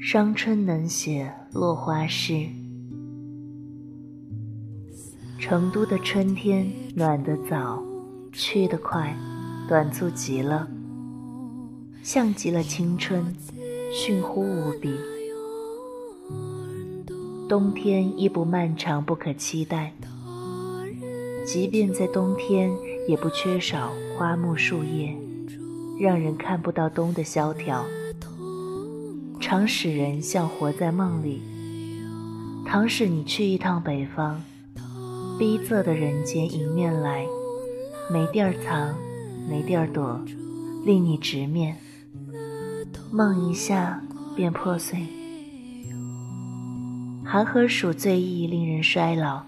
伤春能写落花诗。成都的春天暖得早，去得快，短促极了，像极了青春，逊乎无比。冬天亦不漫长，不可期待。即便在冬天，也不缺少花木树叶，让人看不到冬的萧条。常使人像活在梦里。倘使你去一趟北方，逼仄的人间迎面来，没地儿藏，没地儿躲，令你直面。梦一下便破碎。寒河属最易令人衰老，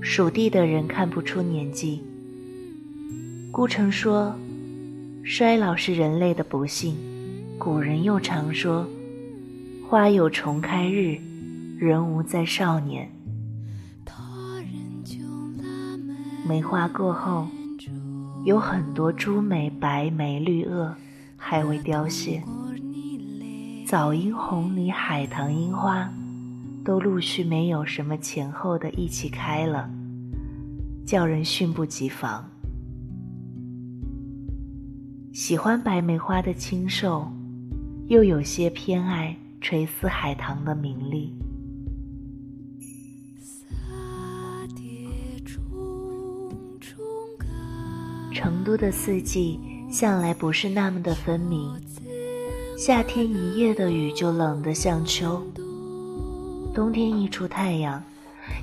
属地的人看不出年纪。顾城说，衰老是人类的不幸。古人又常说。花有重开日，人无再少年。梅花过后，有很多朱梅、白梅、绿萼还未凋谢，早樱、红梨、海棠樱花都陆续没有什么前后的一起开了，叫人猝不及防。喜欢白梅花的清瘦，又有些偏爱。垂丝海棠的明丽。成都的四季向来不是那么的分明，夏天一夜的雨就冷得像秋，冬天一出太阳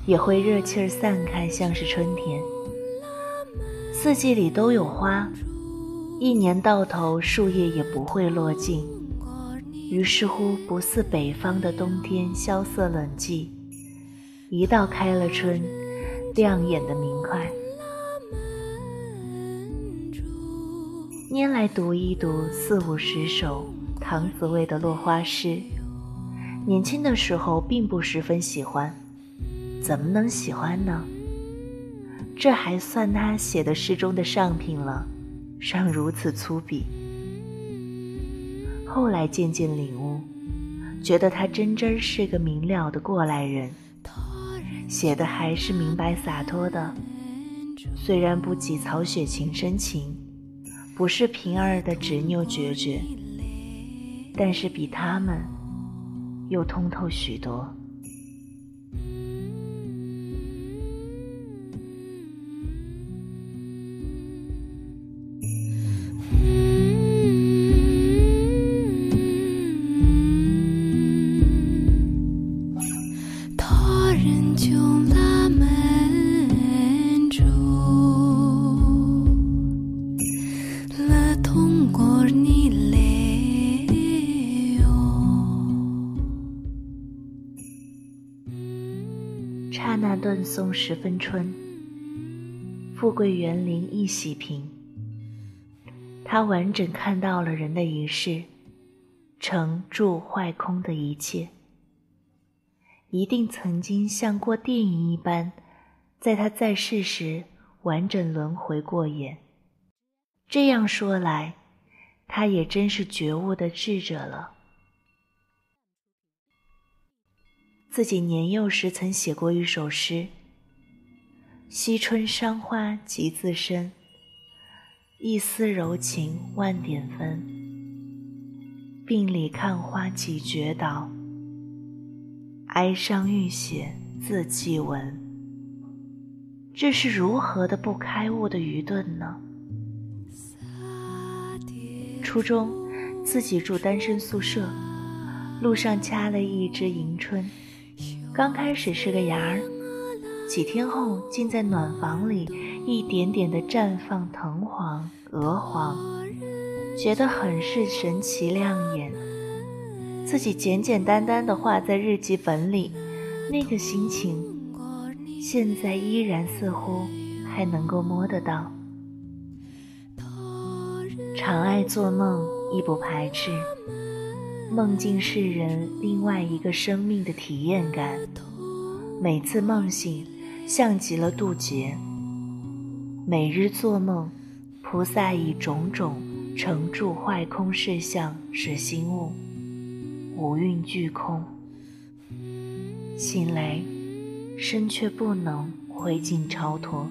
也会热气儿散开，像是春天。四季里都有花，一年到头树叶也不会落尽。于是乎，不似北方的冬天萧瑟冷寂，一到开了春，亮眼的明快。拈来读一读四五十首唐子卫的落花诗，年轻的时候并不十分喜欢，怎么能喜欢呢？这还算他写的诗中的上品了，尚如此粗鄙。后来渐渐领悟，觉得他真真是个明了的过来人，写的还是明白洒脱的。虽然不及曹雪芹深情，不是平儿的执拗决绝，但是比他们又通透许多。刹那断送十分春，富贵园林一喜平。他完整看到了人的一世，成住坏空的一切，一定曾经像过电影一般，在他在世时完整轮回过眼。这样说来，他也真是觉悟的智者了。自己年幼时曾写过一首诗：“惜春伤花即自身，一丝柔情万点分。病里看花几觉倒，哀伤欲写字迹文。”这是如何的不开悟的愚钝呢？初中，自己住单身宿舍，路上掐了一枝迎春。刚开始是个芽儿，几天后竟在暖房里一点点的绽放藤黄、鹅黄，觉得很是神奇亮眼。自己简简单单的画在日记本里，那个心情，现在依然似乎还能够摸得到。常爱做梦，亦不排斥。梦境是人另外一个生命的体验感，每次梦醒，像极了渡劫。每日做梦，菩萨以种种成住坏空事相使心悟，五蕴俱空。醒来，身却不能回尽超脱。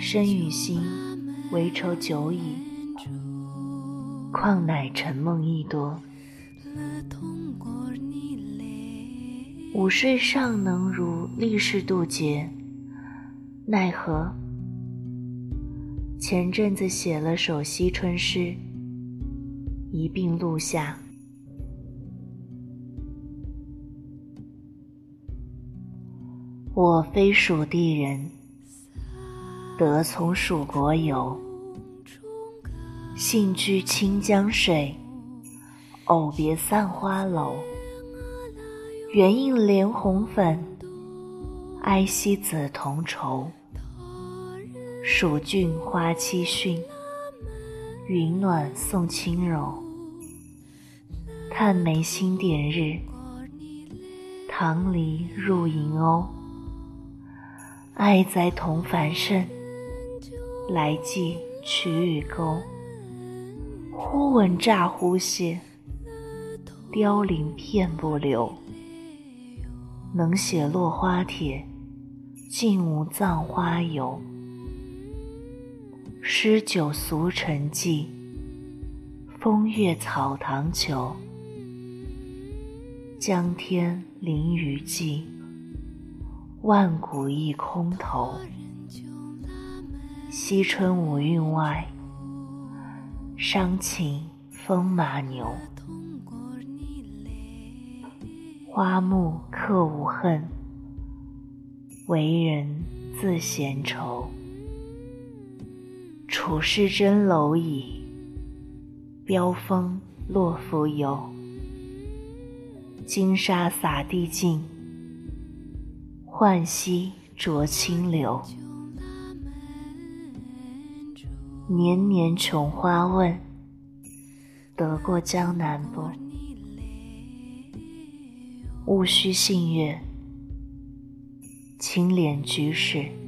身与心为仇久矣，况乃沉梦亦多。午睡尚能如历世渡劫，奈何前阵子写了首惜春诗，一并录下。我非蜀地人，得从蜀国游，幸居清江水，偶别散花楼。原映莲红粉，哀惜紫铜绸。蜀郡花期讯，云暖送轻柔。探眉新点日，棠梨入银瓯。爱在同凡盛，来寄曲与钩。忽闻乍忽谢，凋零片不留。能写落花帖，竟无葬花油。诗酒俗尘迹，风月草堂求。江天临雨际，万古一空头。惜春无韵外，伤情风马牛。花木客无恨，为人自闲愁。处世真蝼蚁，飙风落浮游。金沙洒地尽，浣溪浊清流。年年琼花问，得过江南不？勿须信月，青敛居士。